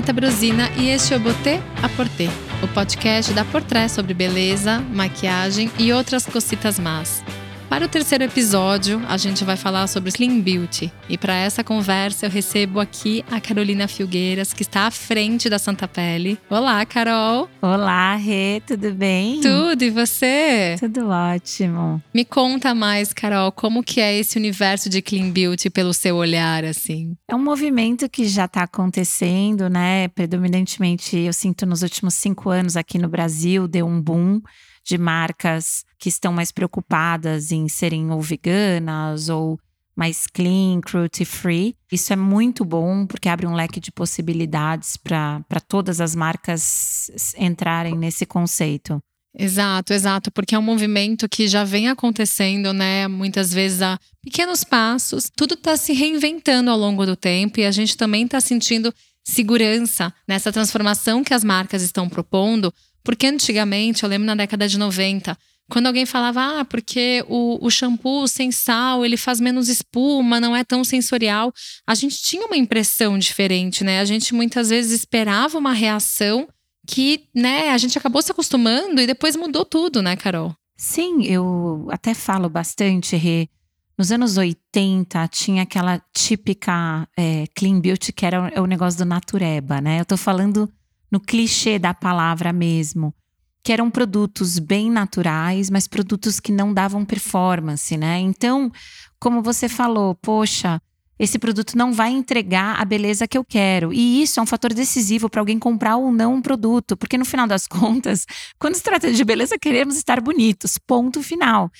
Renata Brosina e este é o Botê a Portê, o podcast da Portré sobre beleza, maquiagem e outras cocitas más. Para o terceiro episódio, a gente vai falar sobre Clean Beauty. E para essa conversa, eu recebo aqui a Carolina Filgueiras, que está à frente da Santa Pele. Olá, Carol! Olá, Rê, tudo bem? Tudo, e você? Tudo ótimo. Me conta mais, Carol, como que é esse universo de Clean Beauty pelo seu olhar, assim? É um movimento que já está acontecendo, né? Predominantemente, eu sinto nos últimos cinco anos aqui no Brasil, deu um boom de marcas que estão mais preocupadas em serem ou veganas ou mais clean, cruelty free. Isso é muito bom porque abre um leque de possibilidades para todas as marcas entrarem nesse conceito. Exato, exato, porque é um movimento que já vem acontecendo, né? Muitas vezes a pequenos passos, tudo está se reinventando ao longo do tempo e a gente também está sentindo segurança nessa transformação que as marcas estão propondo, porque antigamente, eu lembro na década de 90, quando alguém falava, ah, porque o, o shampoo sem sal, ele faz menos espuma, não é tão sensorial, a gente tinha uma impressão diferente, né? A gente muitas vezes esperava uma reação que, né, a gente acabou se acostumando e depois mudou tudo, né, Carol? Sim, eu até falo bastante, Rê. Nos anos 80 tinha aquela típica é, clean beauty que era o, é o negócio do natureba, né? Eu tô falando no clichê da palavra mesmo, que eram produtos bem naturais, mas produtos que não davam performance, né? Então, como você falou, poxa, esse produto não vai entregar a beleza que eu quero. E isso é um fator decisivo para alguém comprar ou não um produto, porque no final das contas, quando se trata de beleza, queremos estar bonitos, ponto final.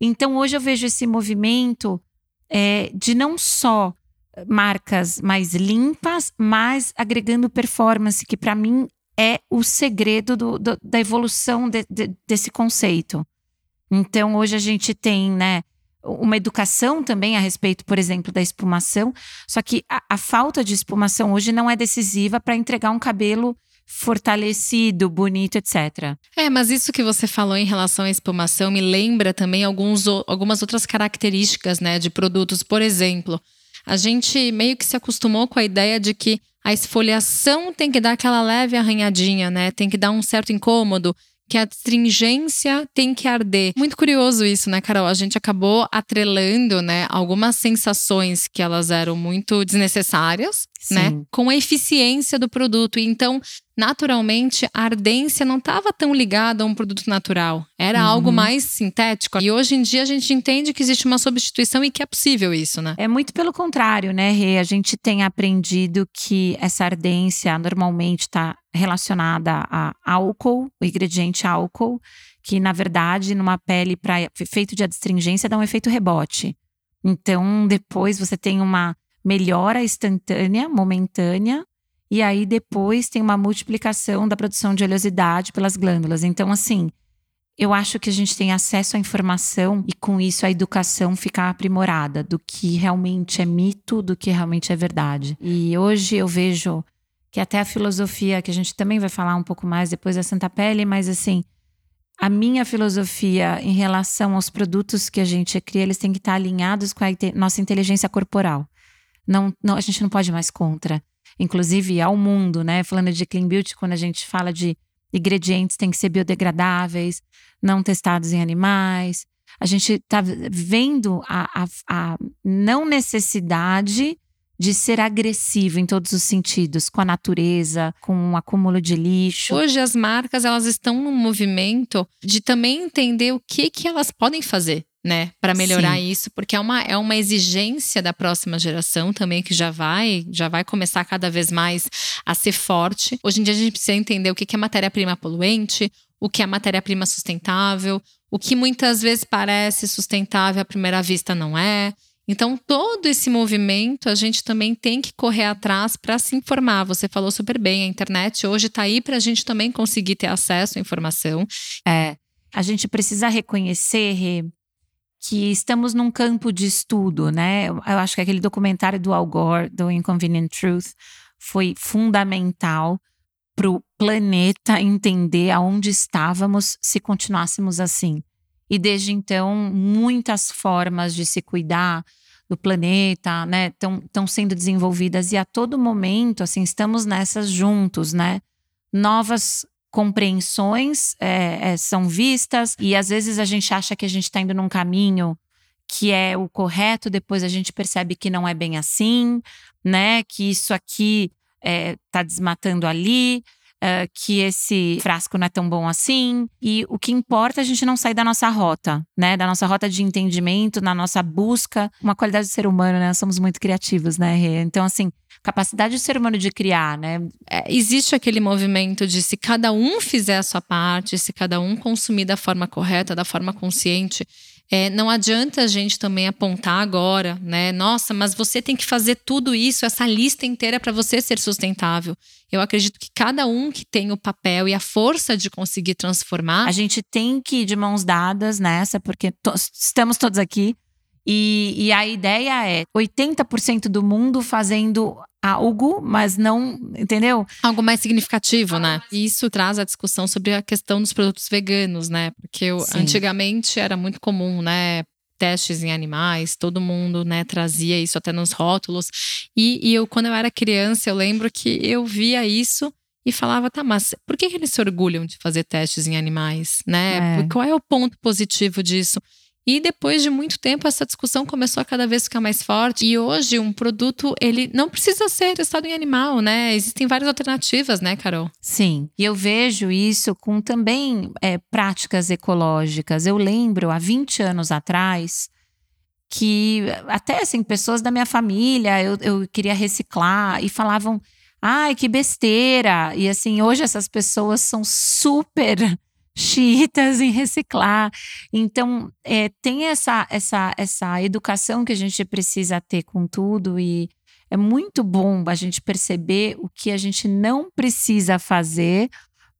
Então, hoje eu vejo esse movimento é, de não só marcas mais limpas, mas agregando performance, que para mim é o segredo do, do, da evolução de, de, desse conceito. Então, hoje a gente tem, né, uma educação também a respeito, por exemplo, da espumação, só que a, a falta de espumação hoje não é decisiva para entregar um cabelo fortalecido, bonito, etc. É, mas isso que você falou em relação à espumação me lembra também alguns, algumas outras características, né, de produtos, por exemplo a gente meio que se acostumou com a ideia de que a esfoliação tem que dar aquela leve arranhadinha, né? Tem que dar um certo incômodo, que a astringência tem que arder. Muito curioso isso, né, Carol? A gente acabou atrelando, né, algumas sensações que elas eram muito desnecessárias, né, Sim. né, com a eficiência do produto. Então, naturalmente, a ardência não estava tão ligada a um produto natural. Era uhum. algo mais sintético. E hoje em dia a gente entende que existe uma substituição e que é possível isso, né? É muito pelo contrário, né, Rê? A gente tem aprendido que essa ardência normalmente está relacionada a álcool, o ingrediente álcool, que na verdade, numa pele para efeito de adstringência, dá um efeito rebote. Então, depois você tem uma melhora instantânea, momentânea, e aí depois tem uma multiplicação da produção de oleosidade pelas glândulas. Então, assim, eu acho que a gente tem acesso à informação e com isso a educação ficar aprimorada do que realmente é mito, do que realmente é verdade. E hoje eu vejo que até a filosofia, que a gente também vai falar um pouco mais depois da Santa Pele, mas assim, a minha filosofia em relação aos produtos que a gente cria, eles têm que estar alinhados com a nossa inteligência corporal. Não, não, a gente não pode mais contra inclusive ao mundo, né? Falando de clean beauty, quando a gente fala de ingredientes tem que ser biodegradáveis, não testados em animais. A gente está vendo a, a, a não necessidade de ser agressivo em todos os sentidos, com a natureza, com o um acúmulo de lixo. Hoje as marcas elas estão num movimento de também entender o que que elas podem fazer né, para melhorar Sim. isso, porque é uma, é uma exigência da próxima geração também que já vai, já vai começar cada vez mais a ser forte. Hoje em dia a gente precisa entender o que é matéria-prima poluente, o que é matéria-prima sustentável, o que muitas vezes parece sustentável à primeira vista não é. Então, todo esse movimento a gente também tem que correr atrás para se informar. Você falou super bem, a internet hoje está aí para a gente também conseguir ter acesso à informação. É. A gente precisa reconhecer, que estamos num campo de estudo, né? Eu acho que aquele documentário do Al Gore, do Inconvenient Truth, foi fundamental para o planeta entender aonde estávamos se continuássemos assim. E desde então, muitas formas de se cuidar, do planeta, né, estão sendo desenvolvidas e a todo momento, assim, estamos nessas juntos, né? Novas compreensões é, é, são vistas e às vezes a gente acha que a gente está indo num caminho que é o correto, depois a gente percebe que não é bem assim, né? Que isso aqui está é, desmatando ali uh, que esse frasco não é tão bom assim. E o que importa é a gente não sair da nossa rota, né? Da nossa rota de entendimento, na nossa busca. Uma qualidade do ser humano, né? Nós somos muito criativos, né, Rê? Então, assim, capacidade do ser humano de criar, né? É, existe aquele movimento de se cada um fizer a sua parte, se cada um consumir da forma correta, da forma consciente, é, não adianta a gente também apontar agora, né? Nossa, mas você tem que fazer tudo isso, essa lista inteira para você ser sustentável. Eu acredito que cada um que tem o papel e a força de conseguir transformar. A gente tem que ir de mãos dadas nessa, porque to estamos todos aqui. E, e a ideia é 80% do mundo fazendo algo, mas não, entendeu? Algo mais significativo, né? E isso traz a discussão sobre a questão dos produtos veganos, né? Porque eu, antigamente era muito comum, né? Testes em animais, todo mundo, né, trazia isso até nos rótulos. E, e eu, quando eu era criança, eu lembro que eu via isso e falava, tá, mas por que, que eles se orgulham de fazer testes em animais, né? É. Qual é o ponto positivo disso? E depois de muito tempo, essa discussão começou a cada vez ficar mais forte. E hoje, um produto, ele não precisa ser testado em animal, né? Existem várias alternativas, né, Carol? Sim. E eu vejo isso com também é, práticas ecológicas. Eu lembro, há 20 anos atrás, que até assim, pessoas da minha família, eu, eu queria reciclar e falavam. Ai, que besteira! E assim, hoje essas pessoas são super chiitas em reciclar. Então, é, tem essa, essa, essa educação que a gente precisa ter com tudo e é muito bom a gente perceber o que a gente não precisa fazer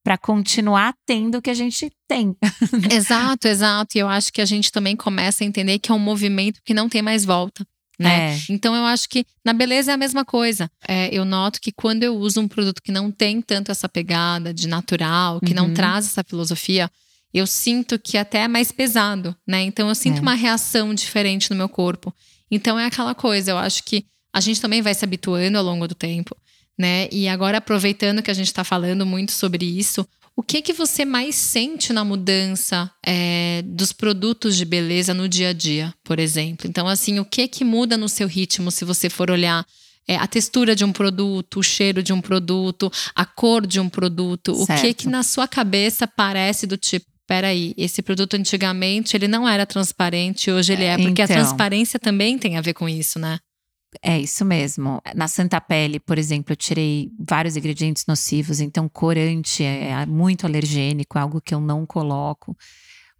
para continuar tendo o que a gente tem. exato, exato. E eu acho que a gente também começa a entender que é um movimento que não tem mais volta né? É. Então eu acho que na beleza é a mesma coisa. É, eu noto que quando eu uso um produto que não tem tanto essa pegada de natural, que uhum. não traz essa filosofia, eu sinto que até é mais pesado, né? Então eu sinto é. uma reação diferente no meu corpo. Então é aquela coisa, eu acho que a gente também vai se habituando ao longo do tempo, né? E agora aproveitando que a gente está falando muito sobre isso, o que que você mais sente na mudança é, dos produtos de beleza no dia a dia, por exemplo? Então, assim, o que que muda no seu ritmo se você for olhar é, a textura de um produto, o cheiro de um produto, a cor de um produto? Certo. O que que na sua cabeça parece do tipo peraí, esse produto antigamente ele não era transparente, hoje ele é, porque então, a transparência também tem a ver com isso, né? É isso mesmo. Na Santa Pele, por exemplo, eu tirei vários ingredientes nocivos, então corante é muito alergênico, é algo que eu não coloco.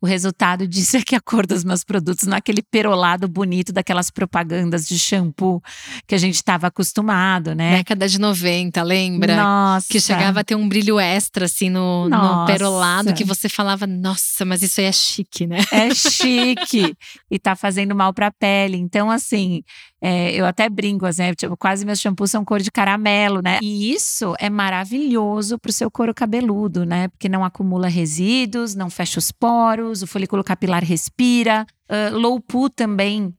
O resultado disso é que a cor dos meus produtos não é aquele perolado bonito daquelas propagandas de shampoo que a gente estava acostumado, né? Década de 90, lembra? Nossa. Que chegava a ter um brilho extra, assim, no, no perolado, que você falava, nossa, mas isso aí é chique, né? É chique. e tá fazendo mal pra pele. Então, assim, é, eu até brinco, assim, tipo, quase meus shampoos são cor de caramelo, né? E isso é maravilhoso pro seu couro cabeludo, né? Porque não acumula resíduos, não fecha os poros, o folículo capilar respira. Uh, low poo também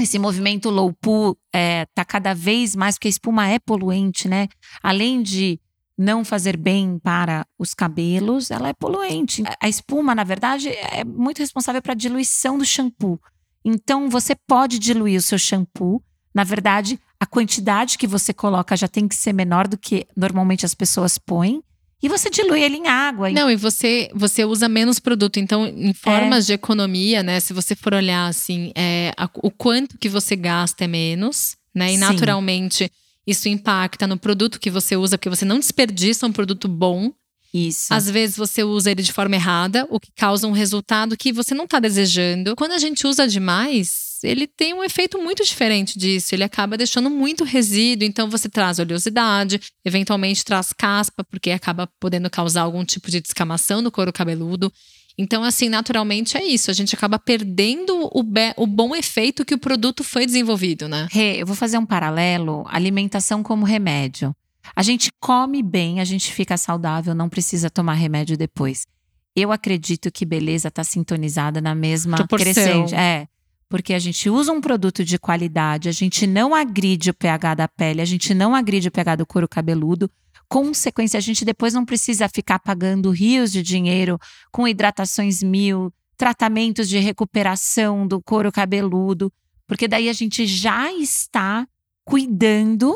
esse movimento low poo é, tá cada vez mais, porque a espuma é poluente, né? Além de não fazer bem para os cabelos, ela é poluente. A espuma, na verdade, é muito responsável para a diluição do shampoo. Então, você pode diluir o seu shampoo. Na verdade, a quantidade que você coloca já tem que ser menor do que normalmente as pessoas põem. E você dilui ele em água. Não, e você, você usa menos produto. Então, em formas é. de economia, né? Se você for olhar assim, é, a, o quanto que você gasta é menos, né? E Sim. naturalmente isso impacta no produto que você usa, porque você não desperdiça um produto bom. Isso. Às vezes você usa ele de forma errada, o que causa um resultado que você não está desejando. Quando a gente usa demais, ele tem um efeito muito diferente disso. Ele acaba deixando muito resíduo, então você traz oleosidade, eventualmente traz caspa, porque acaba podendo causar algum tipo de descamação no couro cabeludo. Então, assim, naturalmente é isso. A gente acaba perdendo o, o bom efeito que o produto foi desenvolvido, né? Rê, eu vou fazer um paralelo: alimentação como remédio. A gente come bem, a gente fica saudável, não precisa tomar remédio depois. Eu acredito que beleza está sintonizada na mesma Proporção. crescente. É. porque a gente usa um produto de qualidade, a gente não agride o pH da pele, a gente não agride o pH do couro cabeludo. Consequência, a gente depois não precisa ficar pagando rios de dinheiro com hidratações mil, tratamentos de recuperação do couro cabeludo, porque daí a gente já está cuidando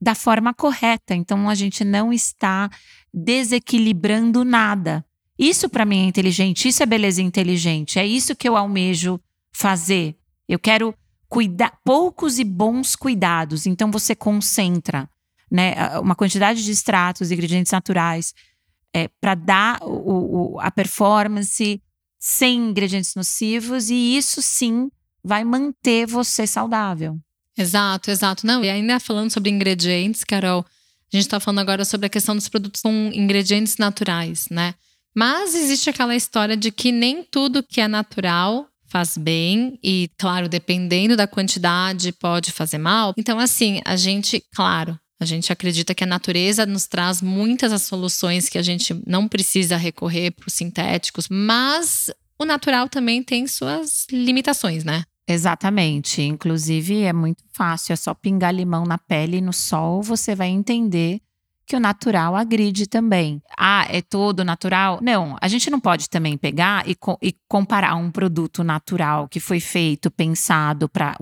da forma correta. Então a gente não está desequilibrando nada. Isso para mim é inteligente, isso é beleza inteligente, é isso que eu almejo fazer. Eu quero cuidar poucos e bons cuidados. Então você concentra, né, uma quantidade de extratos, ingredientes naturais, é, para dar o, o, a performance sem ingredientes nocivos e isso sim vai manter você saudável. Exato, exato. Não, e ainda falando sobre ingredientes, Carol, a gente está falando agora sobre a questão dos produtos com ingredientes naturais, né? Mas existe aquela história de que nem tudo que é natural faz bem e, claro, dependendo da quantidade, pode fazer mal. Então, assim, a gente, claro, a gente acredita que a natureza nos traz muitas as soluções que a gente não precisa recorrer para os sintéticos, mas o natural também tem suas limitações, né? Exatamente. Inclusive, é muito fácil, é só pingar limão na pele e no sol, você vai entender que o natural agride também. Ah, é todo natural? Não, a gente não pode também pegar e, co e comparar um produto natural que foi feito, pensado para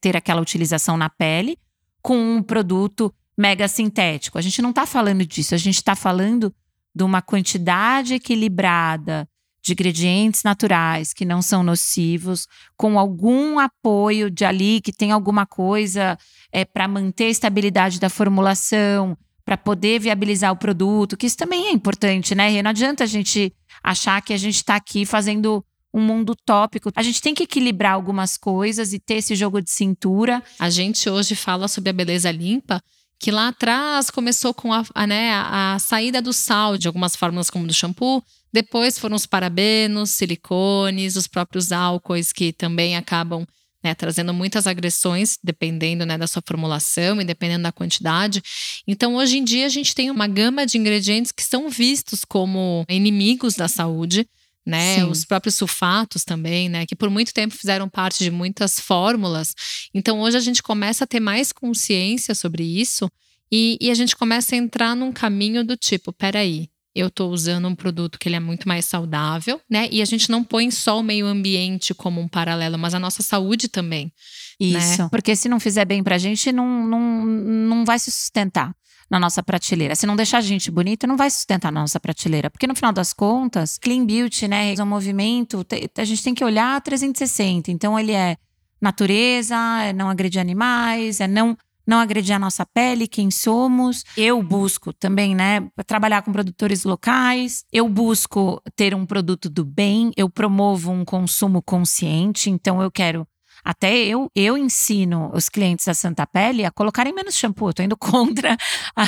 ter aquela utilização na pele, com um produto mega sintético. A gente não está falando disso, a gente está falando de uma quantidade equilibrada de ingredientes naturais que não são nocivos, com algum apoio de ali que tem alguma coisa é, para manter a estabilidade da formulação, para poder viabilizar o produto, que isso também é importante, né? Não adianta a gente achar que a gente está aqui fazendo um mundo tópico. A gente tem que equilibrar algumas coisas e ter esse jogo de cintura. A gente hoje fala sobre a beleza limpa, que lá atrás começou com a, a, né, a saída do sal de algumas fórmulas como do shampoo, depois foram os parabenos, silicones, os próprios álcoois que também acabam né, trazendo muitas agressões, dependendo né, da sua formulação e dependendo da quantidade. Então, hoje em dia, a gente tem uma gama de ingredientes que são vistos como inimigos da saúde. Né, os próprios sulfatos também, né, que por muito tempo fizeram parte de muitas fórmulas. Então hoje a gente começa a ter mais consciência sobre isso e, e a gente começa a entrar num caminho do tipo, peraí, eu estou usando um produto que ele é muito mais saudável, né? E a gente não põe só o meio ambiente como um paralelo, mas a nossa saúde também. Né? Isso. Né? Porque se não fizer bem pra gente, não, não, não vai se sustentar na nossa prateleira. Se não deixar a gente bonita, não vai sustentar na nossa prateleira. Porque no final das contas, clean beauty, né? É um movimento, a gente tem que olhar 360. Então ele é natureza, é não agredir animais, é não não agredir a nossa pele, quem somos. Eu busco também, né, trabalhar com produtores locais. Eu busco ter um produto do bem, eu promovo um consumo consciente, então eu quero até eu, eu ensino os clientes da Santa Pele a colocarem menos shampoo. Eu tô indo contra a,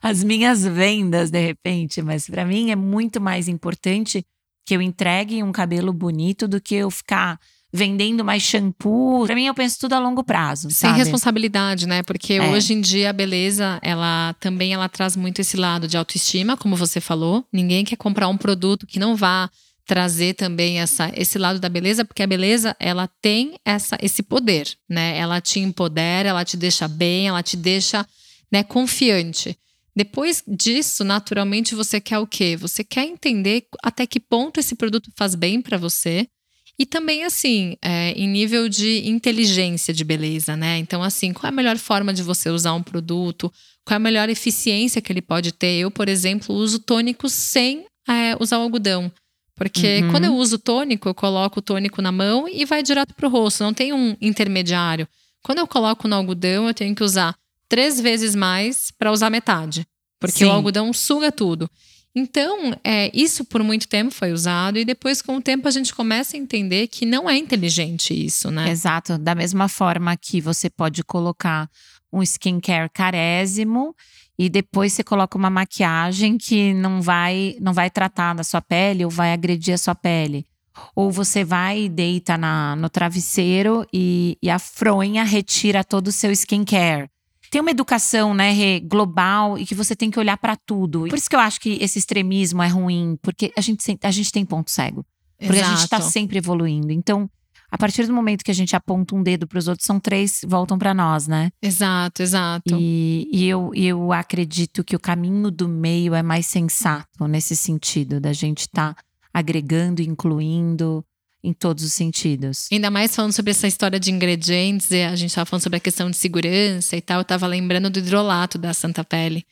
as minhas vendas de repente, mas para mim é muito mais importante que eu entregue um cabelo bonito do que eu ficar vendendo mais shampoo. Pra mim, eu penso tudo a longo prazo. Sem sabe? responsabilidade, né? Porque é. hoje em dia a beleza, ela também ela traz muito esse lado de autoestima, como você falou. Ninguém quer comprar um produto que não vá trazer também essa, esse lado da beleza, porque a beleza ela tem essa, esse poder, né? Ela te empodera, ela te deixa bem, ela te deixa né, confiante. Depois disso, naturalmente, você quer o quê? Você quer entender até que ponto esse produto faz bem para você, e também, assim, é, em nível de inteligência de beleza, né? Então, assim, qual é a melhor forma de você usar um produto? Qual é a melhor eficiência que ele pode ter? Eu, por exemplo, uso tônicos sem é, usar o algodão. Porque uhum. quando eu uso tônico, eu coloco o tônico na mão e vai direto pro rosto, não tem um intermediário. Quando eu coloco no algodão, eu tenho que usar três vezes mais para usar metade. Porque Sim. o algodão suga tudo. Então, é, isso por muito tempo foi usado, e depois, com o tempo, a gente começa a entender que não é inteligente isso, né? Exato. Da mesma forma que você pode colocar um skincare carésimo e depois você coloca uma maquiagem que não vai, não vai tratar da sua pele ou vai agredir a sua pele. Ou você vai e deita na, no travesseiro e, e a fronha retira todo o seu skincare tem uma educação, né, Rê, global e que você tem que olhar para tudo. Por isso que eu acho que esse extremismo é ruim, porque a gente, a gente tem ponto cego. Porque Exato. a gente está sempre evoluindo. Então, a partir do momento que a gente aponta um dedo para os outros, são três, voltam para nós, né? Exato, exato. E, e, eu, eu acredito que o caminho do meio é mais sensato nesse sentido, da gente estar tá agregando, incluindo em todos os sentidos. Ainda mais falando sobre essa história de ingredientes, a gente estava falando sobre a questão de segurança e tal, eu estava lembrando do hidrolato da Santa Pele,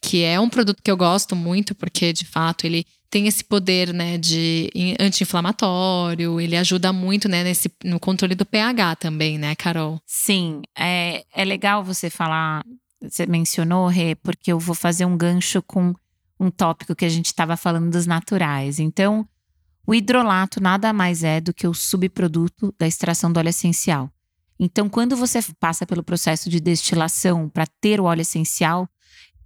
que é um produto que eu gosto muito, porque de fato ele tem esse poder né, de anti-inflamatório, ele ajuda muito né, nesse, no controle do pH também, né, Carol? Sim, é, é legal você falar, você mencionou, Rê, porque eu vou fazer um gancho com um tópico que a gente estava falando dos naturais. Então, o hidrolato nada mais é do que o subproduto da extração do óleo essencial. Então, quando você passa pelo processo de destilação para ter o óleo essencial,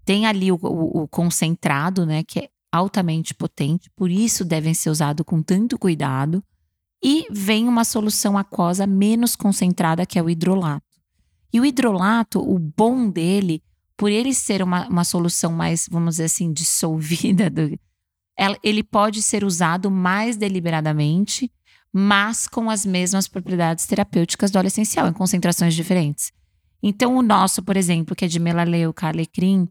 tem ali o, o, o concentrado, né, que é altamente potente, por isso devem ser usados com tanto cuidado. E vem uma solução aquosa menos concentrada, que é o hidrolato. E o hidrolato, o bom dele, por ele ser uma, uma solução mais, vamos dizer assim, dissolvida, do, ele pode ser usado mais deliberadamente, mas com as mesmas propriedades terapêuticas do óleo essencial, em concentrações diferentes. Então, o nosso, por exemplo, que é de melaleuca alecrim,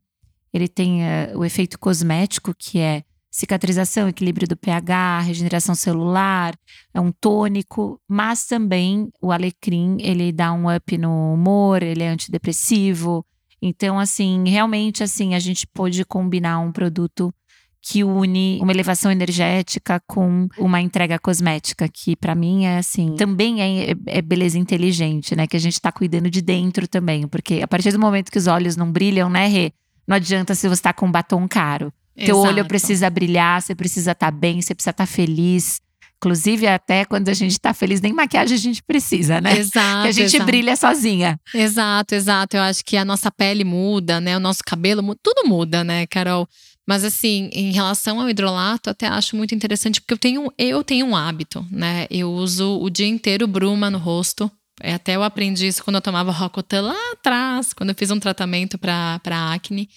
ele tem uh, o efeito cosmético, que é cicatrização, equilíbrio do pH, regeneração celular, é um tônico, mas também o alecrim, ele dá um up no humor, ele é antidepressivo. Então, assim, realmente, assim, a gente pôde combinar um produto que une uma elevação energética com uma entrega cosmética, que para mim é assim, também é, é, beleza inteligente, né? Que a gente tá cuidando de dentro também, porque a partir do momento que os olhos não brilham, né, Rê? Não adianta se você está com um batom caro. Exato. Teu olho precisa brilhar, você precisa estar tá bem, você precisa estar tá feliz. Inclusive, até quando a gente tá feliz, nem maquiagem a gente precisa, né? Exato. Que a gente exato. brilha sozinha. Exato, exato. Eu acho que a nossa pele muda, né? O nosso cabelo muda, tudo muda, né, Carol? Mas assim, em relação ao hidrolato, até acho muito interessante, porque eu tenho, eu tenho um hábito, né? Eu uso o dia inteiro bruma no rosto. É, até eu aprendi isso quando eu tomava Rocotan lá atrás, quando eu fiz um tratamento para acne.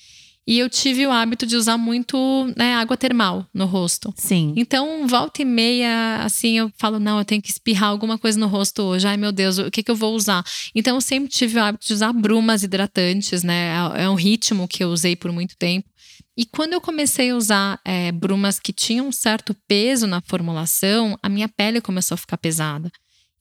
E eu tive o hábito de usar muito né, água termal no rosto. Sim. Então, volta e meia, assim, eu falo, não, eu tenho que espirrar alguma coisa no rosto hoje. Ai, meu Deus, o que, que eu vou usar? Então, eu sempre tive o hábito de usar brumas hidratantes, né? É, é um ritmo que eu usei por muito tempo. E quando eu comecei a usar é, brumas que tinham um certo peso na formulação, a minha pele começou a ficar pesada.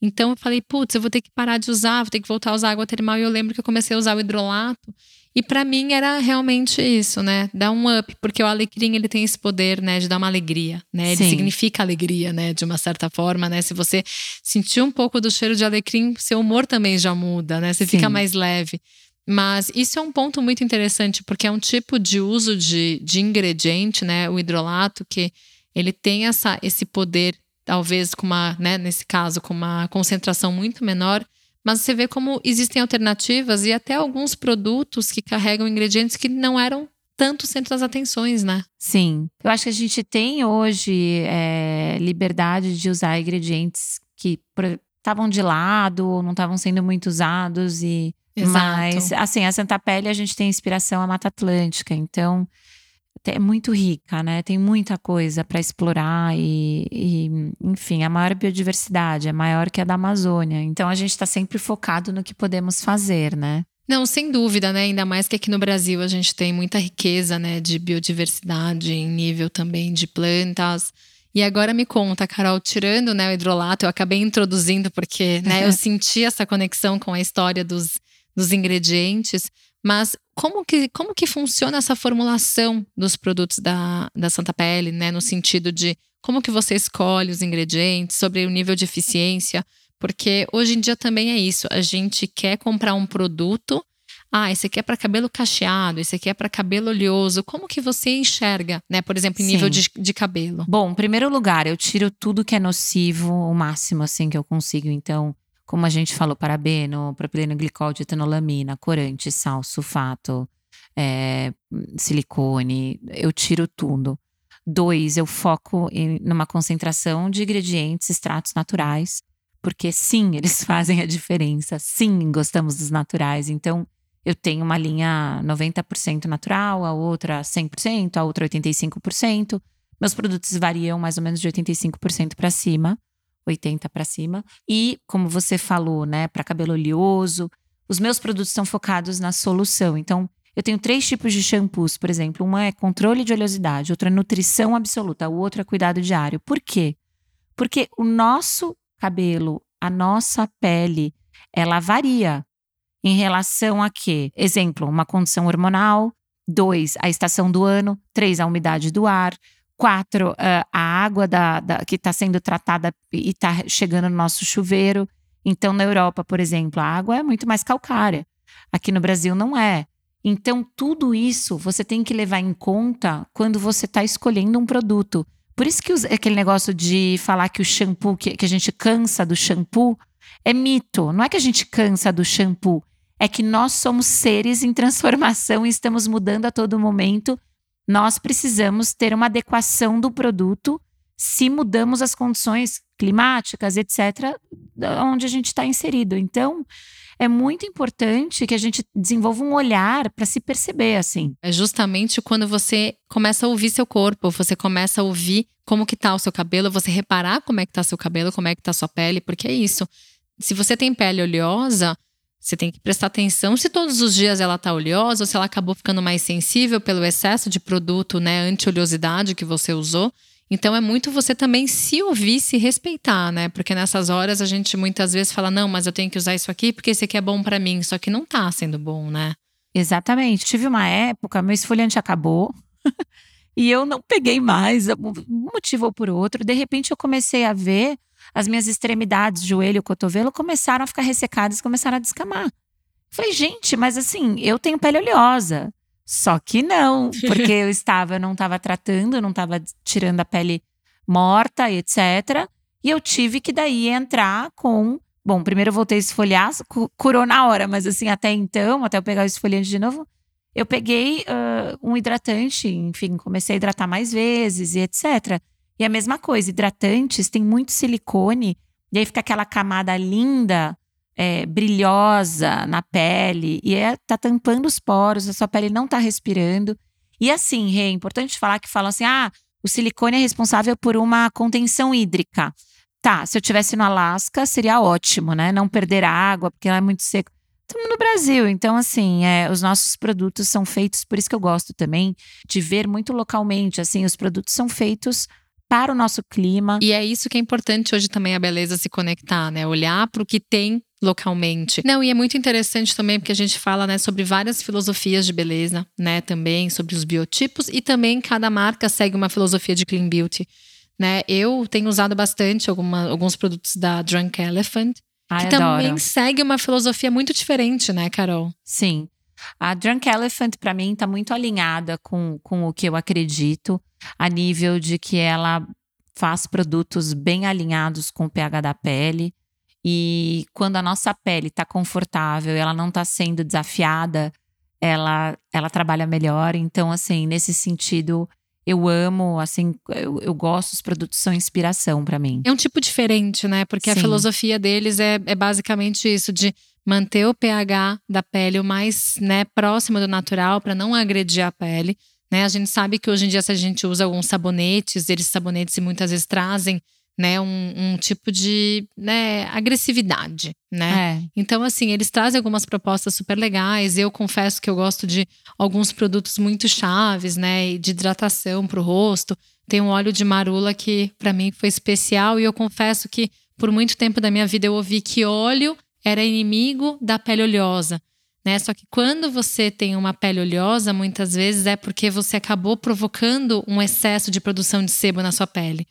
Então eu falei, putz, eu vou ter que parar de usar, vou ter que voltar a usar água termal. E eu lembro que eu comecei a usar o hidrolato. E para mim era realmente isso, né? Dar um up, porque o alecrim ele tem esse poder, né, de dar uma alegria, né? Ele Sim. significa alegria, né, de uma certa forma, né? Se você sentir um pouco do cheiro de alecrim, seu humor também já muda, né? Você Sim. fica mais leve. Mas isso é um ponto muito interessante, porque é um tipo de uso de, de ingrediente, né? O hidrolato, que ele tem essa, esse poder, talvez com uma, né, nesse caso, com uma concentração muito menor, mas você vê como existem alternativas e até alguns produtos que carregam ingredientes que não eram tanto centro das atenções, né? Sim. Eu acho que a gente tem hoje é, liberdade de usar ingredientes que estavam de lado ou não estavam sendo muito usados e Exato. mas assim a Santa Pele a gente tem inspiração a Mata Atlântica então é muito rica, né? Tem muita coisa para explorar e, e, enfim, a maior biodiversidade é maior que a da Amazônia. Então a gente está sempre focado no que podemos fazer, né? Não, sem dúvida, né? Ainda mais que aqui no Brasil a gente tem muita riqueza, né, de biodiversidade em nível também de plantas. E agora me conta, Carol, tirando né, o hidrolato, eu acabei introduzindo porque né, eu senti essa conexão com a história dos, dos ingredientes. Mas como que, como que funciona essa formulação dos produtos da, da Santa Pele, né? No sentido de como que você escolhe os ingredientes, sobre o nível de eficiência. Porque hoje em dia também é isso. A gente quer comprar um produto. Ah, esse aqui é para cabelo cacheado, esse aqui é para cabelo oleoso. Como que você enxerga, né? Por exemplo, em nível de, de cabelo? Bom, em primeiro lugar, eu tiro tudo que é nocivo, o máximo assim que eu consigo. Então, como a gente falou, parabeno, propileno glicol de etanolamina, corante, sal, sulfato, é, silicone, eu tiro tudo. Dois, eu foco em numa concentração de ingredientes, extratos naturais, porque sim, eles fazem a diferença. Sim, gostamos dos naturais. Então, eu tenho uma linha 90% natural, a outra 100%, a outra 85%. Meus produtos variam mais ou menos de 85% para cima 80 para cima. E, como você falou, né, para cabelo oleoso, os meus produtos estão focados na solução. Então, eu tenho três tipos de shampoos, por exemplo. Uma é controle de oleosidade, outra é nutrição absoluta, o outro é cuidado diário. Por quê? Porque o nosso cabelo, a nossa pele, ela varia em relação a quê? Exemplo, uma condição hormonal. Dois, a estação do ano. Três, a umidade do ar. Quatro, a água da, da que está sendo tratada e está chegando no nosso chuveiro. Então, na Europa, por exemplo, a água é muito mais calcária. Aqui no Brasil não é. Então, tudo isso você tem que levar em conta quando você está escolhendo um produto. Por isso que os, aquele negócio de falar que o shampoo, que, que a gente cansa do shampoo, é mito. Não é que a gente cansa do shampoo, é que nós somos seres em transformação e estamos mudando a todo momento. Nós precisamos ter uma adequação do produto se mudamos as condições climáticas, etc., onde a gente está inserido. Então, é muito importante que a gente desenvolva um olhar para se perceber assim. É justamente quando você começa a ouvir seu corpo, você começa a ouvir como que tá o seu cabelo, você reparar como é que tá seu cabelo, como é que tá sua pele, porque é isso. Se você tem pele oleosa, você tem que prestar atenção se todos os dias ela tá oleosa ou se ela acabou ficando mais sensível pelo excesso de produto, né, anti-oleosidade que você usou. Então é muito você também se ouvir, se respeitar, né? Porque nessas horas a gente muitas vezes fala: "Não, mas eu tenho que usar isso aqui porque esse aqui é bom para mim", só que não tá sendo bom, né? Exatamente. Tive uma época, meu esfoliante acabou. e eu não peguei mais, um motivo ou por outro. De repente eu comecei a ver as minhas extremidades, joelho, cotovelo, começaram a ficar ressecadas, começaram a descamar. Falei, gente, mas assim, eu tenho pele oleosa. Só que não, porque eu estava, eu não estava tratando, eu não estava tirando a pele morta, etc. E eu tive que daí entrar com. Bom, primeiro eu voltei a esfoliar, curou na hora, mas assim, até então, até eu pegar o esfoliante de novo, eu peguei uh, um hidratante, enfim, comecei a hidratar mais vezes e etc. E a mesma coisa, hidratantes tem muito silicone, e aí fica aquela camada linda é, brilhosa na pele e é, tá tampando os poros, a sua pele não tá respirando. E assim, é importante falar que falam assim: ah, o silicone é responsável por uma contenção hídrica. Tá, se eu tivesse no Alasca, seria ótimo, né? Não perder água, porque lá é muito seco. Estamos no Brasil, então, assim, é, os nossos produtos são feitos, por isso que eu gosto também de ver muito localmente. Assim, os produtos são feitos para o nosso clima. E é isso que é importante hoje também a beleza se conectar, né? Olhar para o que tem localmente. Não, e é muito interessante também porque a gente fala, né, sobre várias filosofias de beleza, né, também sobre os biotipos e também cada marca segue uma filosofia de clean beauty, né? Eu tenho usado bastante alguma, alguns produtos da Drunk Elephant, Ai, que adoro. também segue uma filosofia muito diferente, né, Carol? Sim. A Drunk Elephant, para mim, está muito alinhada com, com o que eu acredito, a nível de que ela faz produtos bem alinhados com o pH da pele. E quando a nossa pele está confortável, ela não está sendo desafiada, ela, ela trabalha melhor. Então, assim, nesse sentido, eu amo, assim, eu, eu gosto, os produtos são inspiração para mim. É um tipo diferente, né? Porque Sim. a filosofia deles é, é basicamente isso, de manter o pH da pele o mais né, próximo do natural para não agredir a pele. Né? A gente sabe que hoje em dia, se a gente usa alguns sabonetes, eles sabonetes muitas vezes trazem né, um, um, tipo de né, agressividade, né? É. Então, assim, eles trazem algumas propostas super legais. Eu confesso que eu gosto de alguns produtos muito chaves, né, de hidratação para o rosto. Tem um óleo de marula que para mim foi especial e eu confesso que por muito tempo da minha vida eu ouvi que óleo era inimigo da pele oleosa. Né? Só que quando você tem uma pele oleosa, muitas vezes é porque você acabou provocando um excesso de produção de sebo na sua pele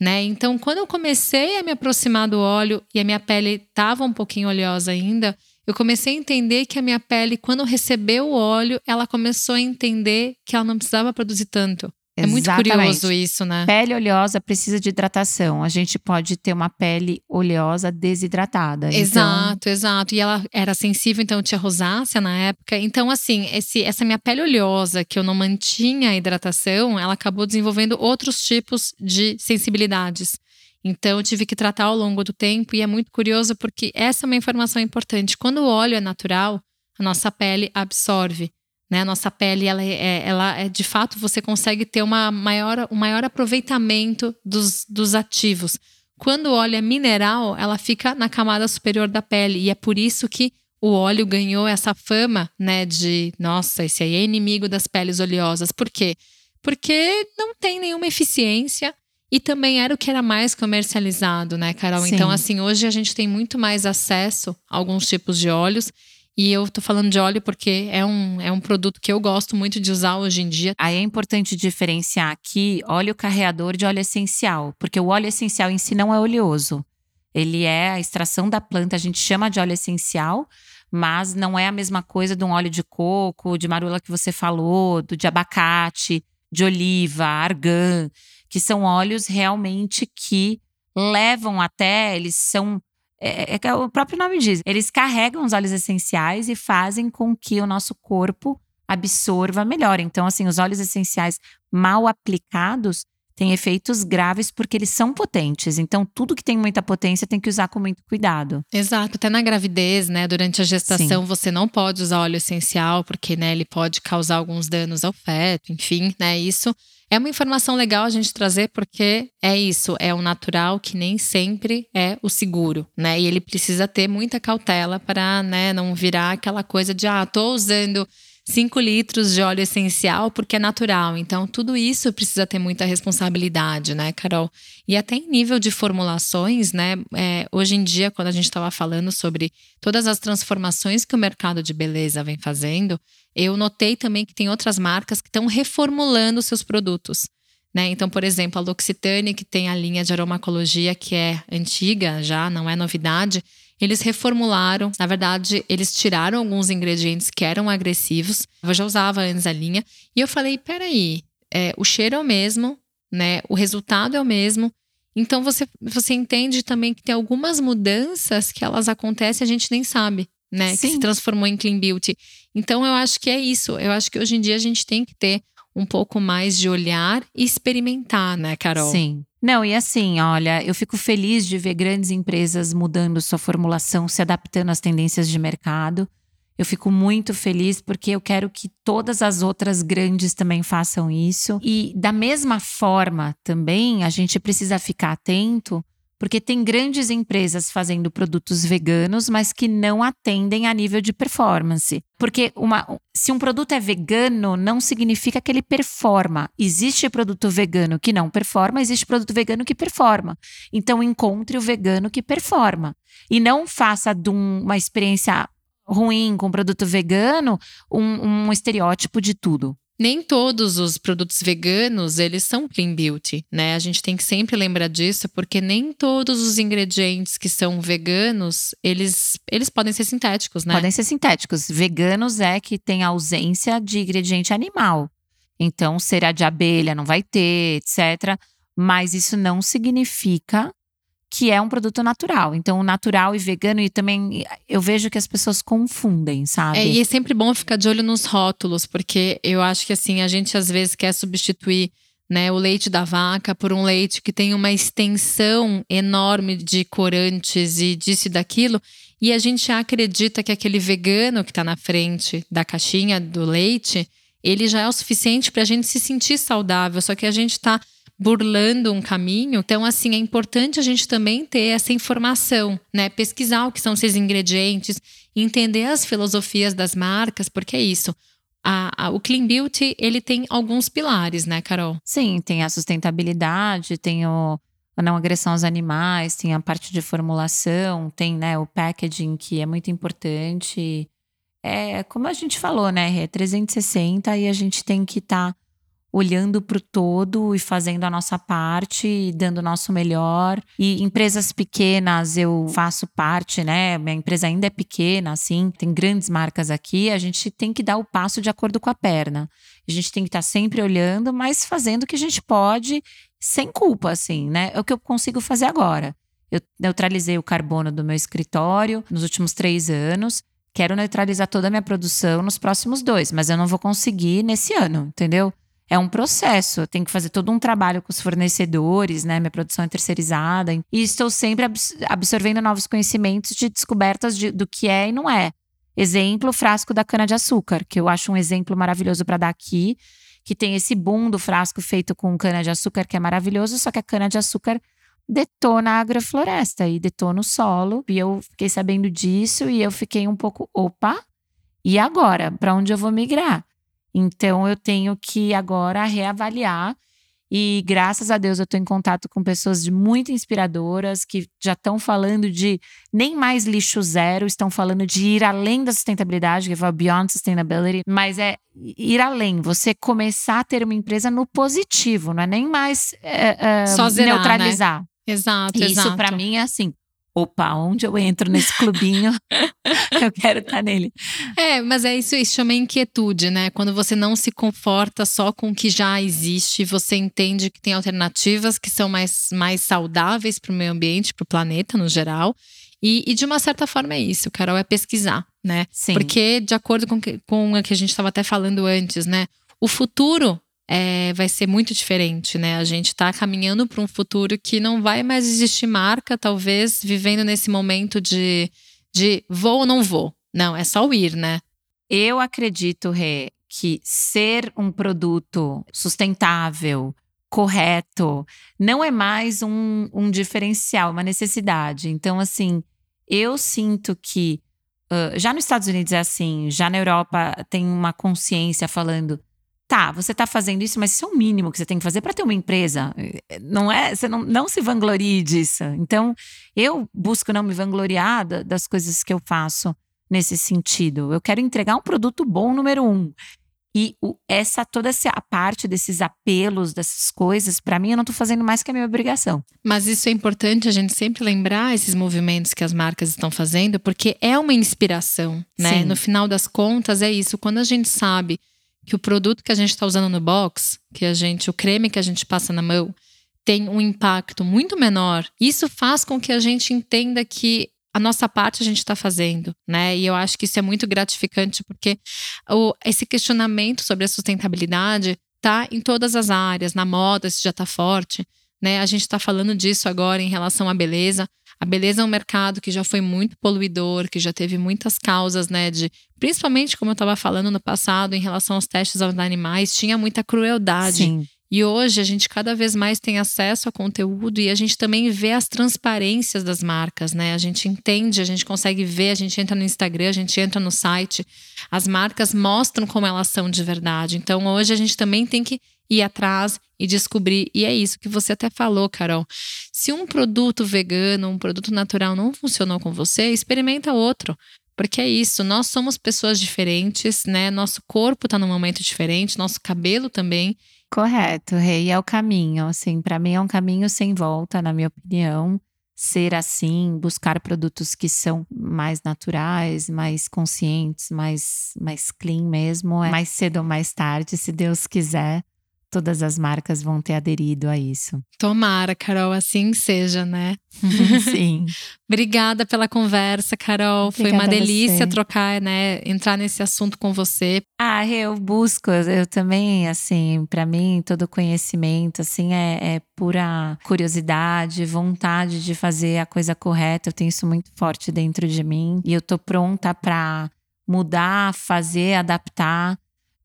né? Então, quando eu comecei a me aproximar do óleo e a minha pele estava um pouquinho oleosa ainda, eu comecei a entender que a minha pele, quando recebeu o óleo, ela começou a entender que ela não precisava produzir tanto. É muito curioso isso, né? Pele oleosa precisa de hidratação. A gente pode ter uma pele oleosa desidratada. Então exato, então... exato. E ela era sensível, então tinha rosácea na época. Então, assim, esse, essa minha pele oleosa, que eu não mantinha a hidratação, ela acabou desenvolvendo outros tipos de sensibilidades. Então, eu tive que tratar ao longo do tempo. E é muito curioso porque essa é uma informação importante. Quando o óleo é natural, a nossa pele absorve. Né? A nossa pele, ela é, ela é de fato, você consegue ter uma maior, um maior aproveitamento dos, dos ativos. Quando o óleo é mineral, ela fica na camada superior da pele. E é por isso que o óleo ganhou essa fama, né, de nossa, esse aí é inimigo das peles oleosas. Por quê? Porque não tem nenhuma eficiência e também era o que era mais comercializado, né, Carol? Sim. Então, assim, hoje a gente tem muito mais acesso a alguns tipos de óleos. E eu tô falando de óleo porque é um, é um produto que eu gosto muito de usar hoje em dia. Aí é importante diferenciar aqui óleo carreador de óleo essencial, porque o óleo essencial em si não é oleoso. Ele é a extração da planta, a gente chama de óleo essencial, mas não é a mesma coisa de um óleo de coco, de marula que você falou, do de abacate, de oliva, argan, que são óleos realmente que levam até, eles são é, é, é, o próprio nome diz. Eles carregam os óleos essenciais e fazem com que o nosso corpo absorva melhor. Então, assim, os óleos essenciais mal aplicados têm efeitos graves porque eles são potentes. Então, tudo que tem muita potência tem que usar com muito cuidado. Exato. Até na gravidez, né? Durante a gestação, Sim. você não pode usar óleo essencial, porque né, ele pode causar alguns danos ao feto, enfim, né? Isso é uma informação legal a gente trazer porque é isso, é o natural que nem sempre é o seguro, né? E ele precisa ter muita cautela para, né, não virar aquela coisa de ah, tô usando 5 litros de óleo essencial porque é natural. Então, tudo isso precisa ter muita responsabilidade, né, Carol? E até em nível de formulações, né? É, hoje em dia, quando a gente estava falando sobre todas as transformações que o mercado de beleza vem fazendo, eu notei também que tem outras marcas que estão reformulando seus produtos. Né? Então, por exemplo, a L'Occitane, que tem a linha de aromacologia que é antiga já, não é novidade, eles reformularam. Na verdade, eles tiraram alguns ingredientes que eram agressivos. Eu já usava antes a linha. E eu falei: peraí, é, o cheiro é o mesmo, né? O resultado é o mesmo. Então você, você entende também que tem algumas mudanças que elas acontecem e a gente nem sabe né? Sim. Que se transformou em clean beauty. Então eu acho que é isso. Eu acho que hoje em dia a gente tem que ter um pouco mais de olhar e experimentar, né, Carol? Sim. Não, e assim, olha, eu fico feliz de ver grandes empresas mudando sua formulação, se adaptando às tendências de mercado. Eu fico muito feliz porque eu quero que todas as outras grandes também façam isso. E da mesma forma, também, a gente precisa ficar atento porque tem grandes empresas fazendo produtos veganos, mas que não atendem a nível de performance. Porque uma, se um produto é vegano, não significa que ele performa. Existe produto vegano que não performa, existe produto vegano que performa. Então, encontre o vegano que performa. E não faça de um, uma experiência ruim com produto vegano um, um estereótipo de tudo. Nem todos os produtos veganos, eles são clean beauty, né? A gente tem que sempre lembrar disso, porque nem todos os ingredientes que são veganos, eles, eles podem ser sintéticos, né? Podem ser sintéticos. Veganos é que tem ausência de ingrediente animal. Então, cera de abelha não vai ter, etc. Mas isso não significa que é um produto natural. Então, natural e vegano, e também eu vejo que as pessoas confundem, sabe? É, e é sempre bom ficar de olho nos rótulos, porque eu acho que assim, a gente às vezes quer substituir né, o leite da vaca por um leite que tem uma extensão enorme de corantes e disso e daquilo. E a gente acredita que aquele vegano que está na frente da caixinha do leite, ele já é o suficiente para a gente se sentir saudável. Só que a gente está burlando um caminho. Então, assim, é importante a gente também ter essa informação, né? Pesquisar o que são esses ingredientes, entender as filosofias das marcas, porque é isso. A, a, o Clean Beauty, ele tem alguns pilares, né, Carol? Sim, tem a sustentabilidade, tem o, a não agressão aos animais, tem a parte de formulação, tem né, o packaging, que é muito importante. É, como a gente falou, né, é 360 e a gente tem que estar tá olhando para o todo e fazendo a nossa parte dando o nosso melhor. E empresas pequenas, eu faço parte, né? Minha empresa ainda é pequena, assim, tem grandes marcas aqui. A gente tem que dar o passo de acordo com a perna. A gente tem que estar tá sempre olhando, mas fazendo o que a gente pode, sem culpa, assim, né? É o que eu consigo fazer agora. Eu neutralizei o carbono do meu escritório nos últimos três anos. Quero neutralizar toda a minha produção nos próximos dois, mas eu não vou conseguir nesse ano, entendeu? É um processo. Eu tenho que fazer todo um trabalho com os fornecedores, né? Minha produção é terceirizada. E estou sempre absorvendo novos conhecimentos de descobertas de, do que é e não é. Exemplo, o frasco da cana-de-açúcar, que eu acho um exemplo maravilhoso para dar aqui, que tem esse boom do frasco feito com cana-de-açúcar, que é maravilhoso, só que a cana-de-açúcar detona a agrofloresta e detona o solo. E eu fiquei sabendo disso e eu fiquei um pouco, opa, e agora? Para onde eu vou migrar? Então eu tenho que agora reavaliar e graças a Deus eu estou em contato com pessoas muito inspiradoras que já estão falando de nem mais lixo zero, estão falando de ir além da sustentabilidade, que é o Beyond Sustainability, mas é ir além, você começar a ter uma empresa no positivo, não é nem mais é, é, Só zerar, né? neutralizar. Né? Exato, Isso para mim é assim, opa, onde eu entro nesse clubinho, eu quero estar tá nele. É, mas é isso, isso chama inquietude, né? Quando você não se conforta só com o que já existe, você entende que tem alternativas que são mais, mais saudáveis para o meio ambiente, para o planeta no geral. E, e, de uma certa forma é isso, Carol, é pesquisar, né? Sim. Porque, de acordo com, que, com o que a gente estava até falando antes, né? O futuro é, vai ser muito diferente, né? A gente está caminhando para um futuro que não vai mais existir marca, talvez, vivendo nesse momento de, de vou ou não vou. Não, é só o ir, né? Eu acredito, Rê, que ser um produto sustentável, correto, não é mais um, um diferencial, uma necessidade. Então, assim, eu sinto que uh, já nos Estados Unidos é assim, já na Europa tem uma consciência falando Tá, você está fazendo isso, mas isso é o mínimo que você tem que fazer para ter uma empresa. Não é, você não, não se vanglorie disso. Então, eu busco não me vangloriar das coisas que eu faço nesse sentido. Eu quero entregar um produto bom número um. E o, essa toda essa a parte desses apelos, dessas coisas, para mim eu não estou fazendo mais que a minha obrigação. Mas isso é importante a gente sempre lembrar esses movimentos que as marcas estão fazendo, porque é uma inspiração, né? Sim. No final das contas é isso. Quando a gente sabe que o produto que a gente está usando no box, que a gente, o creme que a gente passa na mão, tem um impacto muito menor. Isso faz com que a gente entenda que a nossa parte a gente está fazendo, né? E eu acho que isso é muito gratificante porque o, esse questionamento sobre a sustentabilidade tá em todas as áreas, na moda, isso já está forte, né? A gente está falando disso agora em relação à beleza. A beleza é um mercado que já foi muito poluidor, que já teve muitas causas, né? De, principalmente, como eu estava falando no passado, em relação aos testes aos animais, tinha muita crueldade. Sim. E hoje a gente cada vez mais tem acesso a conteúdo e a gente também vê as transparências das marcas, né? A gente entende, a gente consegue ver, a gente entra no Instagram, a gente entra no site, as marcas mostram como elas são de verdade. Então hoje a gente também tem que ir atrás e descobrir. E é isso que você até falou, Carol. Se um produto vegano, um produto natural não funcionou com você, experimenta outro. Porque é isso, nós somos pessoas diferentes, né? Nosso corpo está num momento diferente, nosso cabelo também. Correto, Rei, é o caminho. Assim, para mim é um caminho sem volta, na minha opinião. Ser assim, buscar produtos que são mais naturais, mais conscientes, mais, mais clean mesmo, é mais cedo ou mais tarde, se Deus quiser todas as marcas vão ter aderido a isso. Tomara, Carol, assim seja, né? Sim. Obrigada pela conversa, Carol. Obrigada Foi uma delícia trocar, né? Entrar nesse assunto com você. Ah, eu busco, eu também, assim, para mim, todo conhecimento, assim, é, é pura curiosidade, vontade de fazer a coisa correta. Eu tenho isso muito forte dentro de mim e eu tô pronta para mudar, fazer, adaptar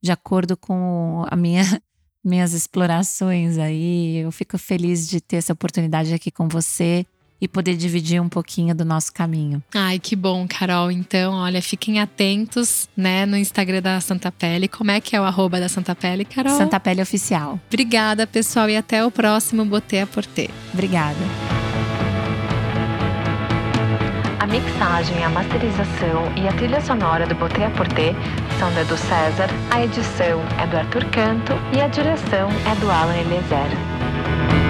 de acordo com a minha minhas explorações aí. Eu fico feliz de ter essa oportunidade aqui com você e poder dividir um pouquinho do nosso caminho. Ai, que bom, Carol. Então, olha, fiquem atentos, né, no Instagram da Santa Pele. Como é que é o arroba da Santa Pele, Carol? Santa Pele Oficial. Obrigada, pessoal, e até o próximo Botê a Porter. Obrigada. Mixagem, a masterização e a trilha sonora do Botê a Porter são do Edu César, a edição é do Arthur Canto e a direção é do Alan Eliezer.